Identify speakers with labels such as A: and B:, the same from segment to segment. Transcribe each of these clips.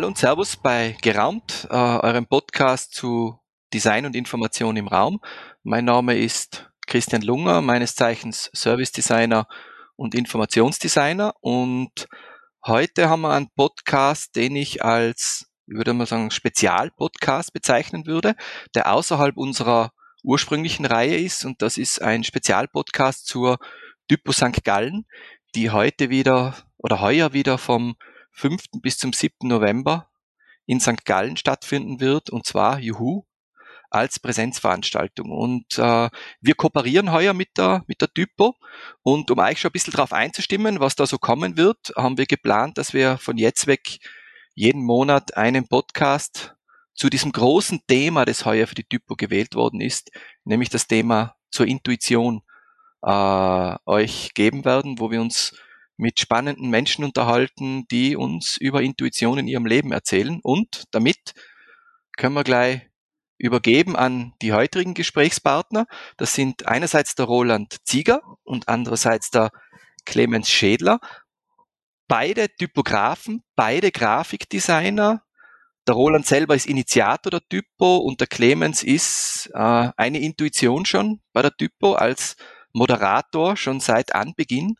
A: Hallo und Servus bei Geraumt, äh, eurem Podcast zu Design und Information im Raum. Mein Name ist Christian Lunger, meines Zeichens Service Designer und Informationsdesigner und heute haben wir einen Podcast, den ich als, ich würde mal sagen, Spezialpodcast bezeichnen würde, der außerhalb unserer ursprünglichen Reihe ist und das ist ein Spezialpodcast zur Typo St. Gallen, die heute wieder oder heuer wieder vom 5. bis zum 7. November in St. Gallen stattfinden wird, und zwar, juhu, als Präsenzveranstaltung. Und äh, wir kooperieren heuer mit der, mit der Typo. Und um euch schon ein bisschen darauf einzustimmen, was da so kommen wird, haben wir geplant, dass wir von jetzt weg jeden Monat einen Podcast zu diesem großen Thema, das heuer für die Typo gewählt worden ist, nämlich das Thema zur Intuition äh, euch geben werden, wo wir uns mit spannenden Menschen unterhalten, die uns über Intuition in ihrem Leben erzählen. Und damit können wir gleich übergeben an die heutigen Gesprächspartner. Das sind einerseits der Roland Zieger und andererseits der Clemens Schädler. Beide Typografen, beide Grafikdesigner. Der Roland selber ist Initiator der Typo und der Clemens ist äh, eine Intuition schon bei der Typo als Moderator schon seit Anbeginn.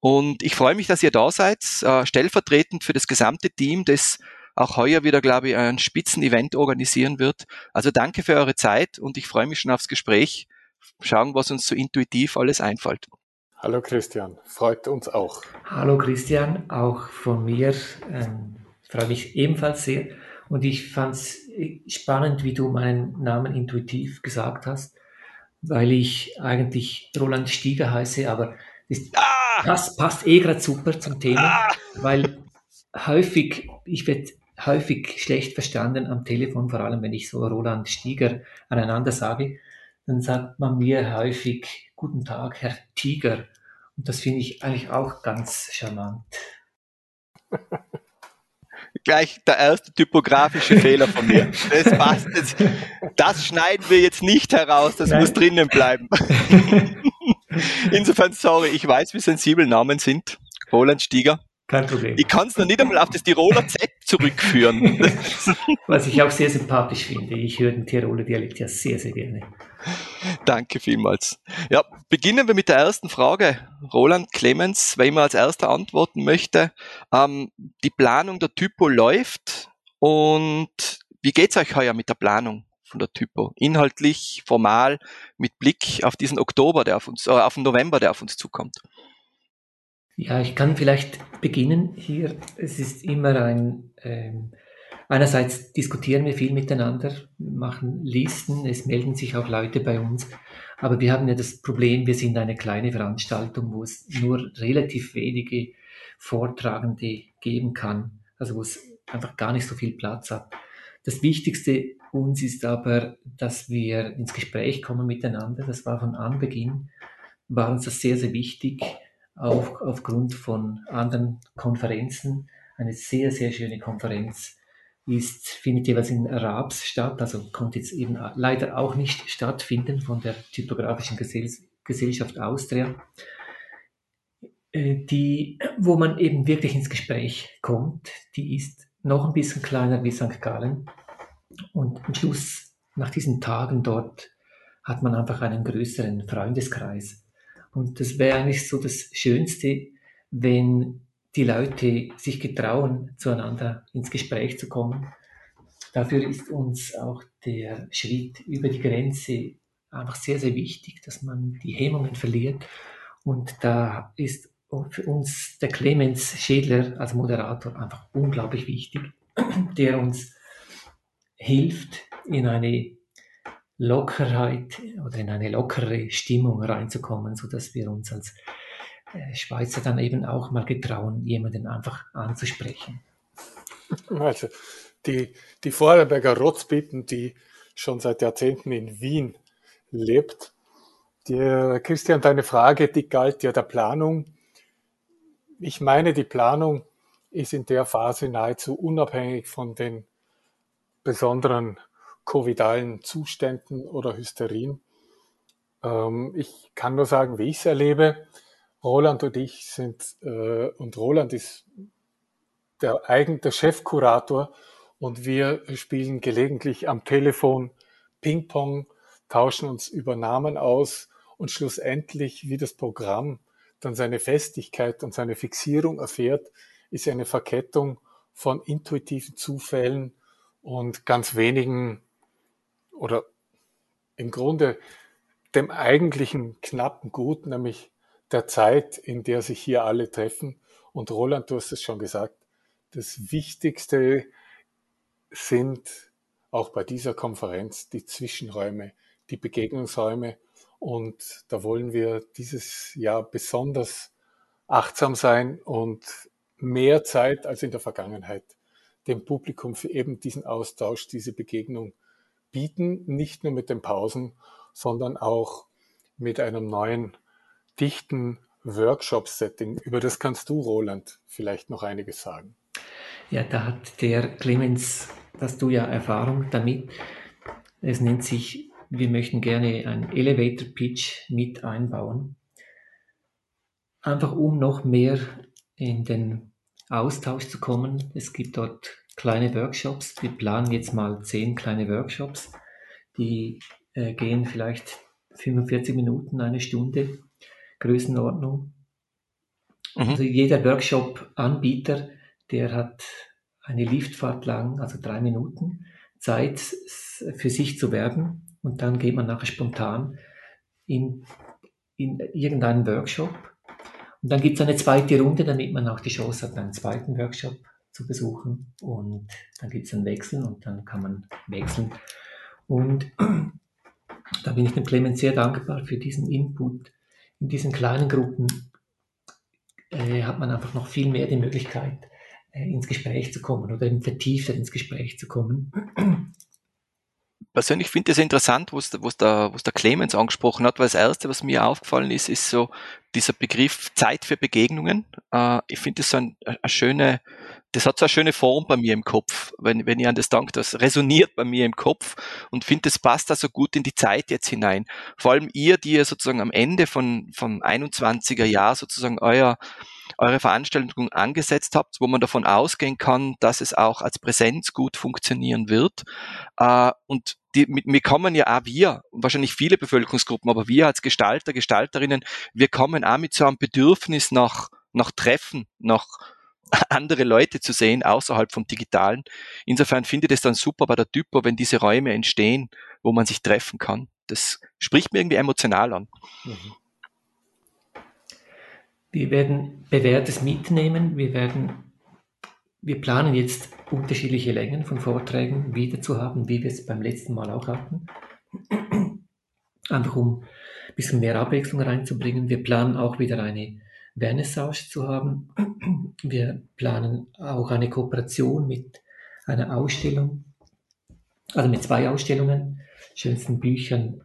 A: Und ich freue mich, dass ihr da seid, äh, stellvertretend für das gesamte Team, das auch heuer wieder, glaube ich, ein Spitzenevent organisieren wird. Also danke für eure Zeit und ich freue mich schon aufs Gespräch. Schauen, was uns so intuitiv alles einfällt.
B: Hallo Christian, freut uns auch.
C: Hallo Christian, auch von mir. Ähm, freue mich ebenfalls sehr. Und ich fand es spannend, wie du meinen Namen intuitiv gesagt hast, weil ich eigentlich Roland Stieger heiße, aber ah! Das passt eh gerade super zum Thema, ah! weil häufig, ich werde häufig schlecht verstanden am Telefon, vor allem wenn ich so Roland Stieger aneinander sage, dann sagt man mir häufig, guten Tag, Herr Tiger. Und das finde ich eigentlich auch ganz charmant.
A: Gleich der erste typografische Fehler von mir. Das passt. Das, das schneiden wir jetzt nicht heraus, das Nein. muss drinnen bleiben. Insofern, sorry, ich weiß, wie sensibel Namen sind. Roland Stieger.
C: Kein Problem.
A: Ich kann es noch nicht einmal auf das Tiroler Z zurückführen.
C: Was ich auch sehr sympathisch finde. Ich höre den Tiroler Dialekt ja sehr, sehr gerne.
A: Danke vielmals. Ja, beginnen wir mit der ersten Frage. Roland Clemens, wer immer als erster antworten möchte. Ähm, die Planung der Typo läuft und wie geht's euch heuer mit der Planung von der Typo? Inhaltlich, formal, mit Blick auf diesen Oktober, der auf uns, äh, auf den November, der auf uns zukommt.
C: Ja, ich kann vielleicht beginnen hier. Es ist immer ein, ähm, einerseits diskutieren wir viel miteinander, machen Listen, es melden sich auch Leute bei uns, aber wir haben ja das Problem, wir sind eine kleine Veranstaltung, wo es nur relativ wenige Vortragende geben kann, also wo es einfach gar nicht so viel Platz hat. Das Wichtigste uns ist aber, dass wir ins Gespräch kommen miteinander. Das war von Anbeginn, war uns das sehr, sehr wichtig auch aufgrund von anderen Konferenzen. Eine sehr, sehr schöne Konferenz ist, findet jeweils in Raps statt, also konnte jetzt eben leider auch nicht stattfinden von der Typografischen Gesellschaft Austria, äh, die, wo man eben wirklich ins Gespräch kommt. Die ist noch ein bisschen kleiner wie St. Gallen und am Schluss, nach diesen Tagen dort, hat man einfach einen größeren Freundeskreis. Und das wäre eigentlich so das Schönste, wenn die Leute sich getrauen, zueinander ins Gespräch zu kommen. Dafür ist uns auch der Schritt über die Grenze einfach sehr, sehr wichtig, dass man die Hemmungen verliert. Und da ist für uns der Clemens Schädler als Moderator einfach unglaublich wichtig, der uns hilft, in eine Lockerheit oder in eine lockere Stimmung reinzukommen, so dass wir uns als äh, Schweizer dann eben auch mal getrauen, jemanden einfach anzusprechen.
B: Also die, die Vorarlberger Rotzbitten, die schon seit Jahrzehnten in Wien lebt. Die, Christian, deine Frage, die galt ja der Planung. Ich meine, die Planung ist in der Phase nahezu unabhängig von den besonderen covidalen Zuständen oder Hysterien. Ähm, ich kann nur sagen, wie ich es erlebe. Roland und ich sind, äh, und Roland ist der eigene Chefkurator und wir spielen gelegentlich am Telefon Ping-Pong, tauschen uns über Namen aus und schlussendlich, wie das Programm dann seine Festigkeit und seine Fixierung erfährt, ist eine Verkettung von intuitiven Zufällen und ganz wenigen oder im Grunde dem eigentlichen knappen Gut, nämlich der Zeit, in der sich hier alle treffen. Und Roland, du hast es schon gesagt, das Wichtigste sind auch bei dieser Konferenz die Zwischenräume, die Begegnungsräume. Und da wollen wir dieses Jahr besonders achtsam sein und mehr Zeit als in der Vergangenheit dem Publikum für eben diesen Austausch, diese Begegnung bieten, nicht nur mit den Pausen, sondern auch mit einem neuen, dichten Workshop-Setting. Über das kannst du, Roland, vielleicht noch einiges sagen.
C: Ja, da hat der Clemens, hast du ja Erfahrung damit. Es nennt sich, wir möchten gerne ein Elevator Pitch mit einbauen. Einfach um noch mehr in den Austausch zu kommen. Es gibt dort kleine Workshops. Wir planen jetzt mal zehn kleine Workshops. Die äh, gehen vielleicht 45 Minuten, eine Stunde, Größenordnung. Mhm. Also jeder Workshop-Anbieter, der hat eine Liftfahrt lang, also drei Minuten, Zeit für sich zu werben und dann geht man nachher spontan in, in irgendeinen Workshop und dann gibt es eine zweite Runde, damit man auch die Chance hat, einen zweiten Workshop zu besuchen und dann gibt es einen Wechsel und dann kann man wechseln und da bin ich dem Clemens sehr dankbar für diesen Input. In diesen kleinen Gruppen äh, hat man einfach noch viel mehr die Möglichkeit, äh, ins Gespräch zu kommen oder eben vertiefter ins Gespräch zu kommen.
A: Persönlich finde ich es interessant, was, was, der, was der Clemens angesprochen hat, weil das Erste, was mir aufgefallen ist, ist so dieser Begriff Zeit für Begegnungen. Äh, ich finde das so ein, eine schöne, das hat so eine schöne Form bei mir im Kopf, wenn, wenn ich an das denke, das resoniert bei mir im Kopf und finde, das passt da so gut in die Zeit jetzt hinein. Vor allem ihr, die ihr sozusagen am Ende von, vom 21er Jahr sozusagen euer, eure Veranstaltung angesetzt habt, wo man davon ausgehen kann, dass es auch als Präsenz gut funktionieren wird. Äh, und die, wir kommen ja auch wir, wahrscheinlich viele Bevölkerungsgruppen, aber wir als Gestalter, Gestalterinnen, wir kommen auch mit so einem Bedürfnis nach, nach Treffen, nach andere Leute zu sehen außerhalb vom Digitalen. Insofern finde ich das dann super bei der Typo, wenn diese Räume entstehen, wo man sich treffen kann. Das spricht mir irgendwie emotional an. Mhm.
C: Wir werden Bewährtes mitnehmen. Wir werden, wir planen jetzt unterschiedliche Längen von Vorträgen wieder zu haben, wie wir es beim letzten Mal auch hatten. Einfach um ein bisschen mehr Abwechslung reinzubringen. Wir planen auch wieder eine Vernissage zu haben. Wir planen auch eine Kooperation mit einer Ausstellung, also mit zwei Ausstellungen, schönsten Büchern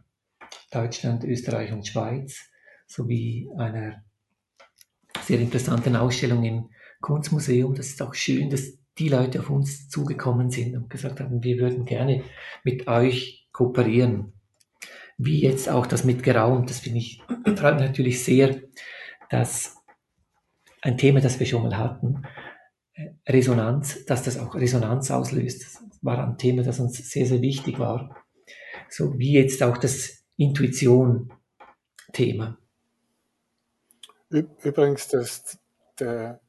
C: Deutschland, Österreich und Schweiz, sowie einer sehr interessanten Ausstellung im Kunstmuseum. Das ist auch schön, dass die Leute auf uns zugekommen sind und gesagt haben, wir würden gerne mit euch kooperieren. Wie jetzt auch das mit Geraumt, das finde ich, freut mich natürlich sehr, dass ein Thema, das wir schon mal hatten, äh, Resonanz, dass das auch Resonanz auslöst. Das war ein Thema, das uns sehr, sehr wichtig war. So wie jetzt auch das Intuition-Thema.
B: Übrigens, das, der,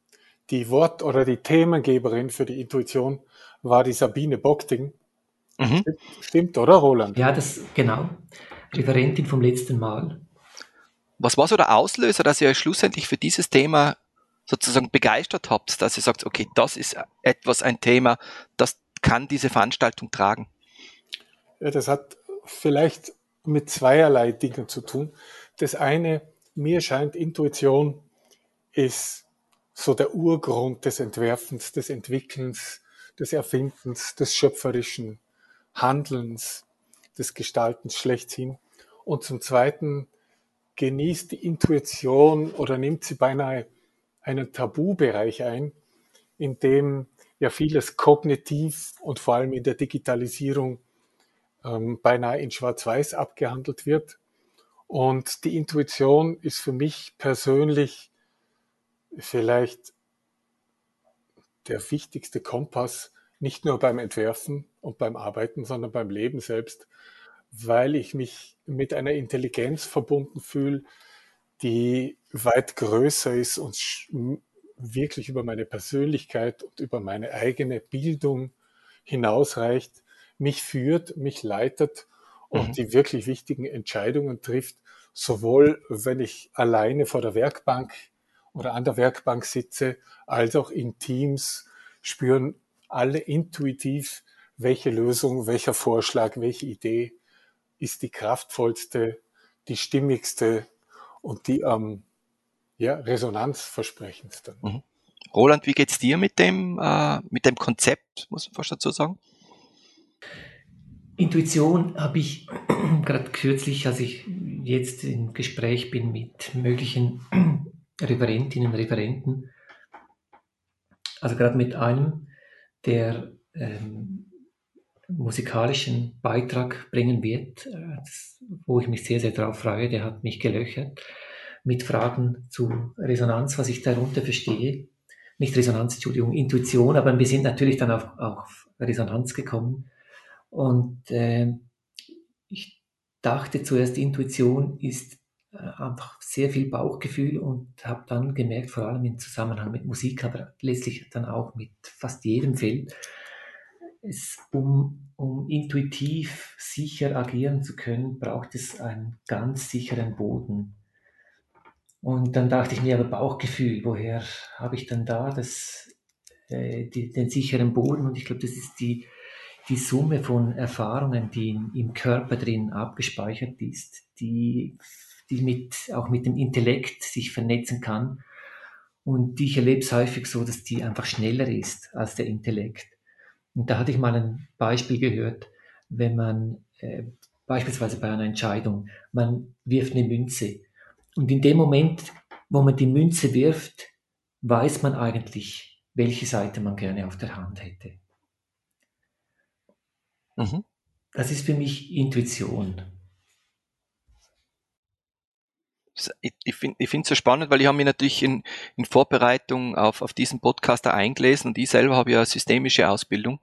B: die Wort- oder die Themengeberin für die Intuition war die Sabine Bockting. Mhm. Stimmt, oder Roland?
C: Ja, das genau. Referentin vom letzten Mal.
A: Was war so der Auslöser, dass ihr euch schlussendlich für dieses Thema sozusagen begeistert habt, dass ihr sagt, okay, das ist etwas, ein Thema, das kann diese Veranstaltung tragen?
B: Ja, das hat vielleicht mit zweierlei Dingen zu tun. Das eine, mir scheint Intuition ist so der Urgrund des Entwerfens, des Entwickelns, des Erfindens, des schöpferischen Handelns, des Gestaltens schlechthin. Und zum Zweiten genießt die Intuition oder nimmt sie beinahe einen Tabubereich ein, in dem ja vieles kognitiv und vor allem in der Digitalisierung ähm, beinahe in Schwarz-Weiß abgehandelt wird. Und die Intuition ist für mich persönlich vielleicht der wichtigste Kompass, nicht nur beim Entwerfen und beim Arbeiten, sondern beim Leben selbst, weil ich mich mit einer Intelligenz verbunden fühle, die weit größer ist und wirklich über meine Persönlichkeit und über meine eigene Bildung hinausreicht, mich führt, mich leitet und mhm. die wirklich wichtigen Entscheidungen trifft, sowohl wenn ich alleine vor der Werkbank oder an der Werkbank sitze, als auch in Teams spüren alle intuitiv, welche Lösung, welcher Vorschlag, welche Idee ist die kraftvollste, die stimmigste und die am ja, resonanzversprechendste. Mhm.
A: Roland, wie geht's dir mit dem, äh, mit dem Konzept, muss man fast dazu sagen?
C: Intuition habe ich gerade kürzlich, als ich jetzt im Gespräch bin mit möglichen Referentinnen, Referenten, also gerade mit einem, der ähm, musikalischen Beitrag bringen wird, äh, wo ich mich sehr, sehr darauf freue, der hat mich gelöchert mit Fragen zu Resonanz, was ich darunter verstehe. Nicht Resonanz, Entschuldigung, Intuition, aber wir sind natürlich dann auf, auf Resonanz gekommen. Und äh, ich dachte zuerst, Intuition ist einfach sehr viel Bauchgefühl und habe dann gemerkt, vor allem im Zusammenhang mit Musik, aber letztlich dann auch mit fast jedem Feld, es, um, um intuitiv sicher agieren zu können, braucht es einen ganz sicheren Boden. Und dann dachte ich mir, aber Bauchgefühl, woher habe ich dann da das, äh, die, den sicheren Boden? Und ich glaube, das ist die, die Summe von Erfahrungen, die in, im Körper drin abgespeichert ist, die, die mit, auch mit dem Intellekt sich vernetzen kann. Und die ich erlebe es häufig so, dass die einfach schneller ist als der Intellekt. Und da hatte ich mal ein Beispiel gehört, wenn man äh, beispielsweise bei einer Entscheidung, man wirft eine Münze und in dem Moment, wo man die Münze wirft, weiß man eigentlich, welche Seite man gerne auf der Hand hätte. Mhm. Das ist für mich Intuition.
A: Ich, ich finde es so spannend, weil ich habe mich natürlich in, in Vorbereitung auf, auf diesen Podcast eingelesen und ich selber habe ja systemische Ausbildung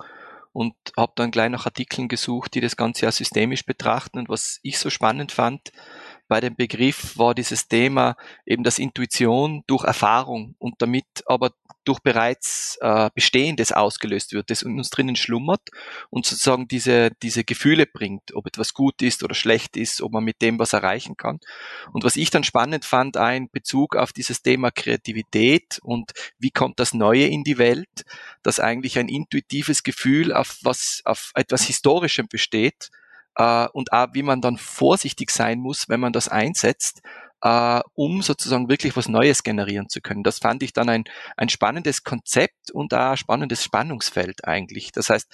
A: und habe dann gleich nach Artikeln gesucht, die das Ganze ja systemisch betrachten. Und was ich so spannend fand, bei dem Begriff war dieses Thema eben das Intuition durch Erfahrung und damit aber durch bereits äh, Bestehendes ausgelöst wird, das in uns drinnen schlummert und sozusagen diese, diese Gefühle bringt, ob etwas gut ist oder schlecht ist, ob man mit dem was erreichen kann. Und was ich dann spannend fand, ein Bezug auf dieses Thema Kreativität und wie kommt das Neue in die Welt, dass eigentlich ein intuitives Gefühl auf was, auf etwas Historischem besteht, äh, und auch wie man dann vorsichtig sein muss, wenn man das einsetzt, äh, um sozusagen wirklich was Neues generieren zu können. Das fand ich dann ein, ein spannendes Konzept und auch ein spannendes Spannungsfeld eigentlich. Das heißt,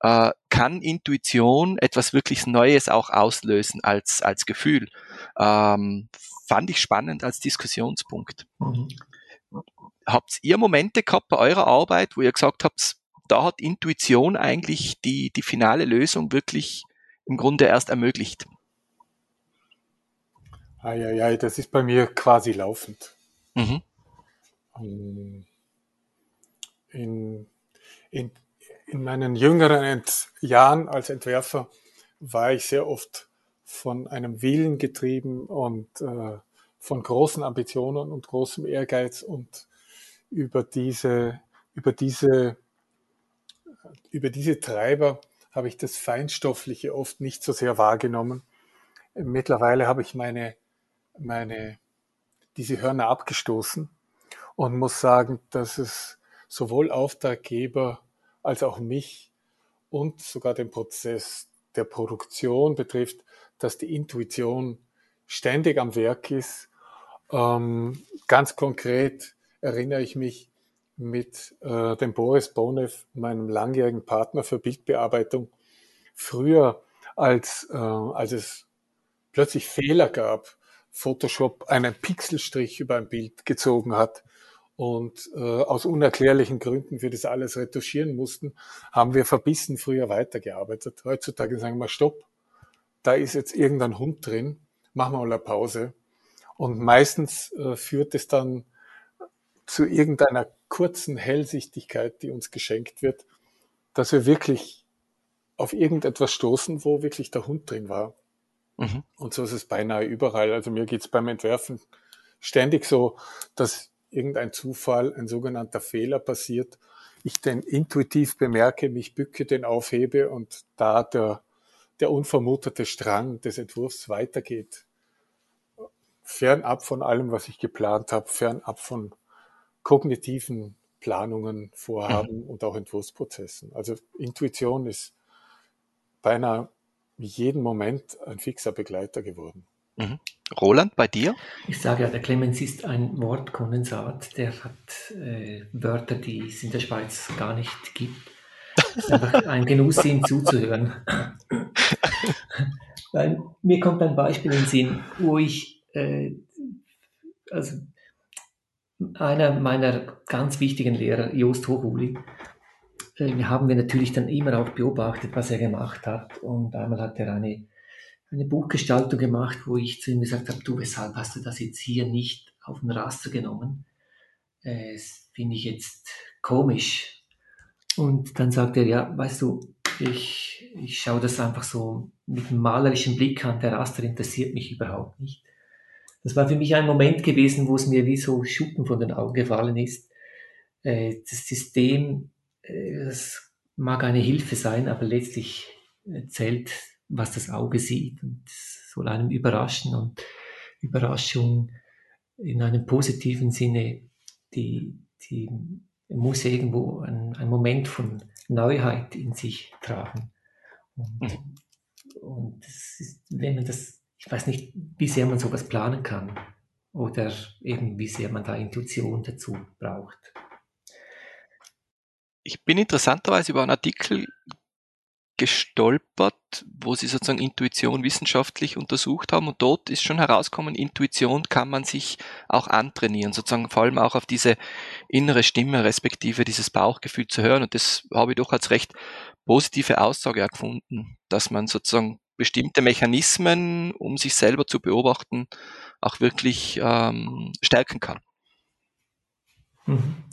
A: äh, kann Intuition etwas wirklich Neues auch auslösen als, als Gefühl? Ähm, fand ich spannend als Diskussionspunkt. Mhm. Habt ihr Momente gehabt bei eurer Arbeit, wo ihr gesagt habt, da hat Intuition eigentlich die, die finale Lösung wirklich im Grunde erst ermöglicht.
B: Eieiei, das ist bei mir quasi laufend. Mhm. Ähm, in, in, in meinen jüngeren Ent Jahren als Entwerfer war ich sehr oft von einem Willen getrieben und äh, von großen Ambitionen und großem Ehrgeiz und über diese, über diese, über diese Treiber habe ich das Feinstoffliche oft nicht so sehr wahrgenommen. Mittlerweile habe ich meine, meine, diese Hörner abgestoßen und muss sagen, dass es sowohl Auftraggeber als auch mich und sogar den Prozess der Produktion betrifft, dass die Intuition ständig am Werk ist. Ähm, ganz konkret erinnere ich mich mit äh, dem Boris Bonev, meinem langjährigen Partner für Bildbearbeitung, früher, als, äh, als es plötzlich Fehler gab, Photoshop einen Pixelstrich über ein Bild gezogen hat und äh, aus unerklärlichen Gründen wir das alles retuschieren mussten, haben wir verbissen früher weitergearbeitet. Heutzutage sagen wir, stopp, da ist jetzt irgendein Hund drin, machen wir mal eine Pause. Und meistens äh, führt es dann zu irgendeiner kurzen Hellsichtigkeit, die uns geschenkt wird, dass wir wirklich auf irgendetwas stoßen, wo wirklich der Hund drin war. Mhm. Und so ist es beinahe überall. Also mir geht es beim Entwerfen ständig so, dass irgendein Zufall, ein sogenannter Fehler passiert, ich den intuitiv bemerke, mich bücke, den aufhebe und da der, der unvermutete Strang des Entwurfs weitergeht. Fernab von allem, was ich geplant habe, fernab von kognitiven Planungen, Vorhaben mhm. und auch Entwurfsprozessen. Also Intuition ist beinahe jeden Moment ein fixer Begleiter geworden.
A: Mhm. Roland, bei dir?
C: Ich sage ja, der Clemens ist ein Wortkondensat. Der hat äh, Wörter, die es in der Schweiz gar nicht gibt. Es ist einfach ein Genuss, ihm zuzuhören. Weil mir kommt ein Beispiel in den Sinn, wo ich, äh, also einer meiner ganz wichtigen Lehrer, Jost Hochuli, äh, haben wir natürlich dann immer auch beobachtet, was er gemacht hat. Und einmal hat er eine, eine Buchgestaltung gemacht, wo ich zu ihm gesagt habe, du, weshalb hast du das jetzt hier nicht auf den Raster genommen? Das finde ich jetzt komisch. Und dann sagt er, ja, weißt du, ich, ich schaue das einfach so mit einem malerischen Blick an, der Raster interessiert mich überhaupt nicht. Das war für mich ein Moment gewesen, wo es mir wie so Schuppen von den Augen gefallen ist. Äh, das System es mag eine Hilfe sein, aber letztlich zählt, was das Auge sieht und es soll einem überraschen und Überraschung in einem positiven Sinne, die, die muss irgendwo ein, ein Moment von Neuheit in sich tragen. Und, mhm. und ist, wenn man das, ich weiß nicht, wie sehr man sowas planen kann oder eben wie sehr man da Intuition dazu braucht.
A: Ich bin interessanterweise über einen Artikel gestolpert, wo sie sozusagen Intuition wissenschaftlich untersucht haben und dort ist schon herausgekommen, Intuition kann man sich auch antrainieren, sozusagen vor allem auch auf diese innere Stimme respektive dieses Bauchgefühl zu hören und das habe ich doch als recht positive Aussage gefunden, dass man sozusagen bestimmte Mechanismen, um sich selber zu beobachten, auch wirklich ähm, stärken kann. Mhm.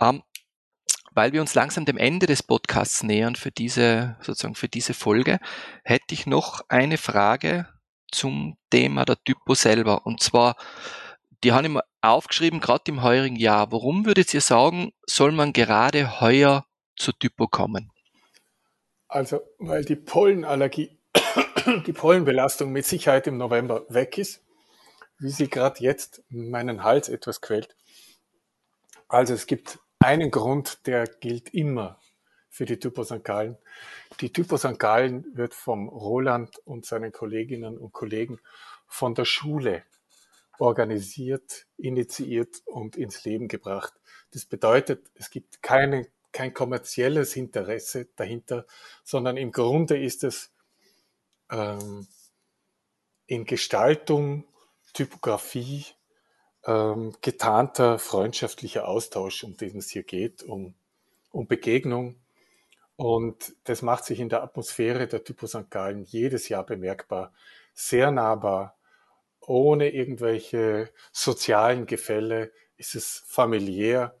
A: Ähm, weil wir uns langsam dem Ende des Podcasts nähern für diese, sozusagen für diese Folge, hätte ich noch eine Frage zum Thema der Typo selber. Und zwar, die haben wir aufgeschrieben, gerade im heurigen Jahr. Warum würdet ihr sagen, soll man gerade heuer zur Typo kommen?
B: Also, weil die Pollenallergie, die Pollenbelastung mit Sicherheit im November weg ist, wie sie gerade jetzt meinen Hals etwas quält. Also es gibt einen Grund, der gilt immer für die Typo St. Gallen. Die Typo St. Gallen wird vom Roland und seinen Kolleginnen und Kollegen von der Schule organisiert, initiiert und ins Leben gebracht. Das bedeutet, es gibt keine, kein kommerzielles Interesse dahinter, sondern im Grunde ist es ähm, in Gestaltung, Typografie, ähm, getarnter freundschaftlicher Austausch, um den es hier geht, um, um Begegnung. Und das macht sich in der Atmosphäre der Typo St. Gallen jedes Jahr bemerkbar, sehr nahbar, ohne irgendwelche sozialen Gefälle, ist es familiär.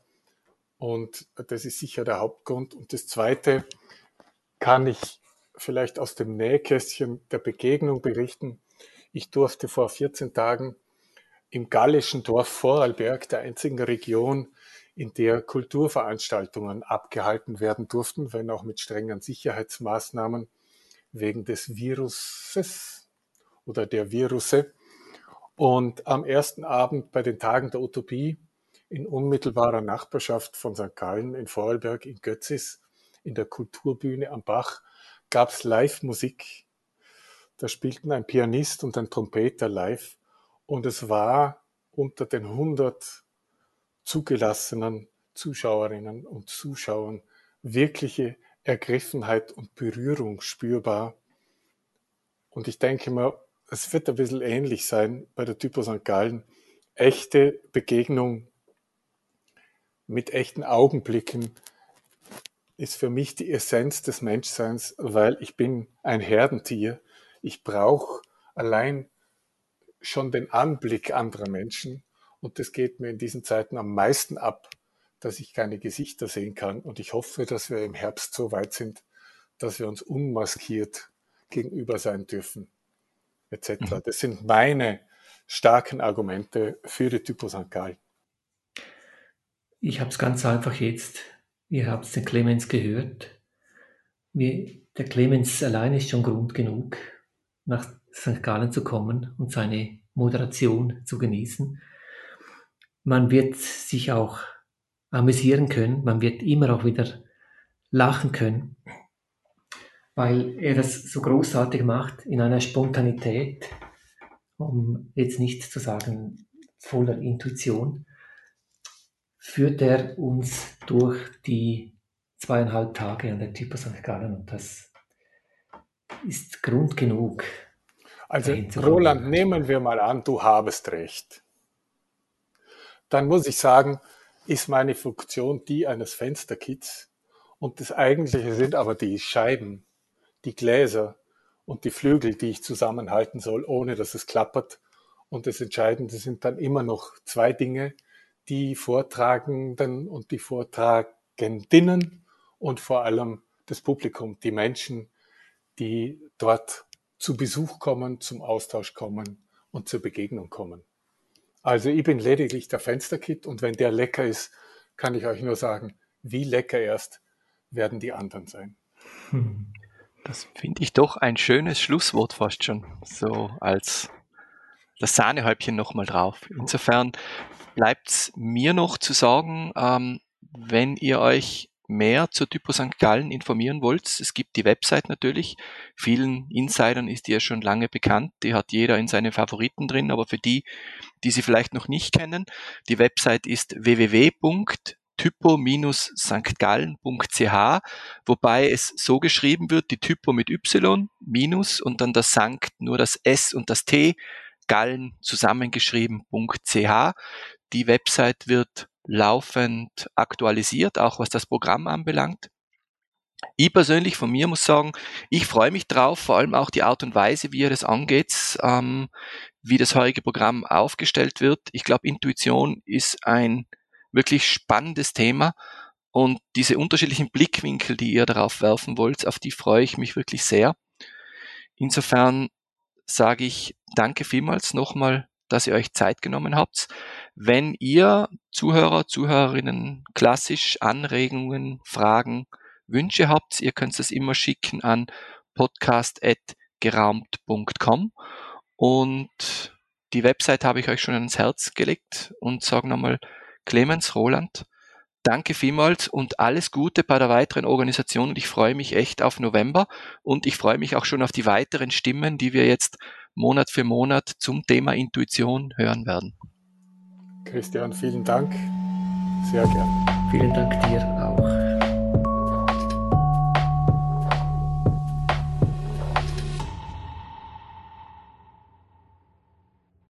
B: Und das ist sicher der Hauptgrund. Und das Zweite kann ich vielleicht aus dem Nähkästchen der Begegnung berichten. Ich durfte vor 14 Tagen im gallischen Dorf Vorarlberg, der einzigen Region, in der Kulturveranstaltungen abgehalten werden durften, wenn auch mit strengen Sicherheitsmaßnahmen wegen des Viruses oder der Virusse. Und am ersten Abend bei den Tagen der Utopie in unmittelbarer Nachbarschaft von St. Gallen in Vorarlberg in Götzis in der Kulturbühne am Bach gab es Live-Musik. Da spielten ein Pianist und ein Trompeter live und es war unter den 100 zugelassenen Zuschauerinnen und Zuschauern wirkliche Ergriffenheit und Berührung spürbar. Und ich denke mal, es wird ein bisschen ähnlich sein bei der Typo St. Gallen. Echte Begegnung mit echten Augenblicken ist für mich die Essenz des Menschseins, weil ich bin ein Herdentier. Ich brauche allein schon den Anblick anderer Menschen Und das geht mir in diesen Zeiten am meisten ab, dass ich keine Gesichter sehen kann. Und ich hoffe, dass wir im Herbst so weit sind, dass wir uns unmaskiert gegenüber sein dürfen, etc. Mhm. Das sind meine starken Argumente für die Typo St. Gallen.
C: Ich habe es ganz einfach jetzt. Ihr habt den Clemens gehört. Wir, der Clemens allein ist schon Grund genug, nach St. Gallen zu kommen und seine Moderation zu genießen. Man wird sich auch amüsieren können, man wird immer auch wieder lachen können, weil er das so großartig macht in einer Spontanität, um jetzt nicht zu sagen voller Intuition, führt er uns durch die zweieinhalb Tage an der Typo St. Gallen und das ist Grund genug.
B: Also Roland, nehmen wir mal an, du habest recht. Dann muss ich sagen, ist meine Funktion die eines Fensterkits und das eigentliche sind aber die Scheiben, die Gläser und die Flügel, die ich zusammenhalten soll, ohne dass es klappert. Und das Entscheidende sind dann immer noch zwei Dinge, die Vortragenden und die Vortragendinnen und vor allem das Publikum, die Menschen, die dort zu Besuch kommen, zum Austausch kommen und zur Begegnung kommen. Also ich bin lediglich der Fensterkit und wenn der lecker ist, kann ich euch nur sagen, wie lecker erst werden die anderen sein.
A: Hm. Das finde ich doch ein schönes Schlusswort fast schon, so als das Sahnehäubchen nochmal drauf. Insofern bleibt es mir noch zu sagen, ähm, wenn ihr euch mehr zur Typo St. Gallen informieren wollt, es gibt die Website natürlich. Vielen Insidern ist die ja schon lange bekannt. Die hat jeder in seinen Favoriten drin. Aber für die, die sie vielleicht noch nicht kennen, die Website ist www.typo-stgallen.ch, wobei es so geschrieben wird, die Typo mit Y, minus und dann das Sankt, nur das S und das T, Gallen zusammengeschrieben.ch. Die Website wird laufend aktualisiert, auch was das Programm anbelangt. Ich persönlich von mir muss sagen, ich freue mich drauf, vor allem auch die Art und Weise, wie er das angeht, ähm, wie das heutige Programm aufgestellt wird. Ich glaube, Intuition ist ein wirklich spannendes Thema und diese unterschiedlichen Blickwinkel, die ihr darauf werfen wollt, auf die freue ich mich wirklich sehr. Insofern sage ich danke vielmals nochmal, dass ihr euch Zeit genommen habt. Wenn ihr Zuhörer, Zuhörerinnen klassisch Anregungen, Fragen, Wünsche habt, ihr könnt es immer schicken an podcast.geraumt.com und die Website habe ich euch schon ans Herz gelegt und sage nochmal Clemens Roland, danke vielmals und alles Gute bei der weiteren Organisation und ich freue mich echt auf November und ich freue mich auch schon auf die weiteren Stimmen, die wir jetzt Monat für Monat zum Thema Intuition hören werden.
B: Christian, vielen Dank. Sehr gern.
C: Vielen Dank dir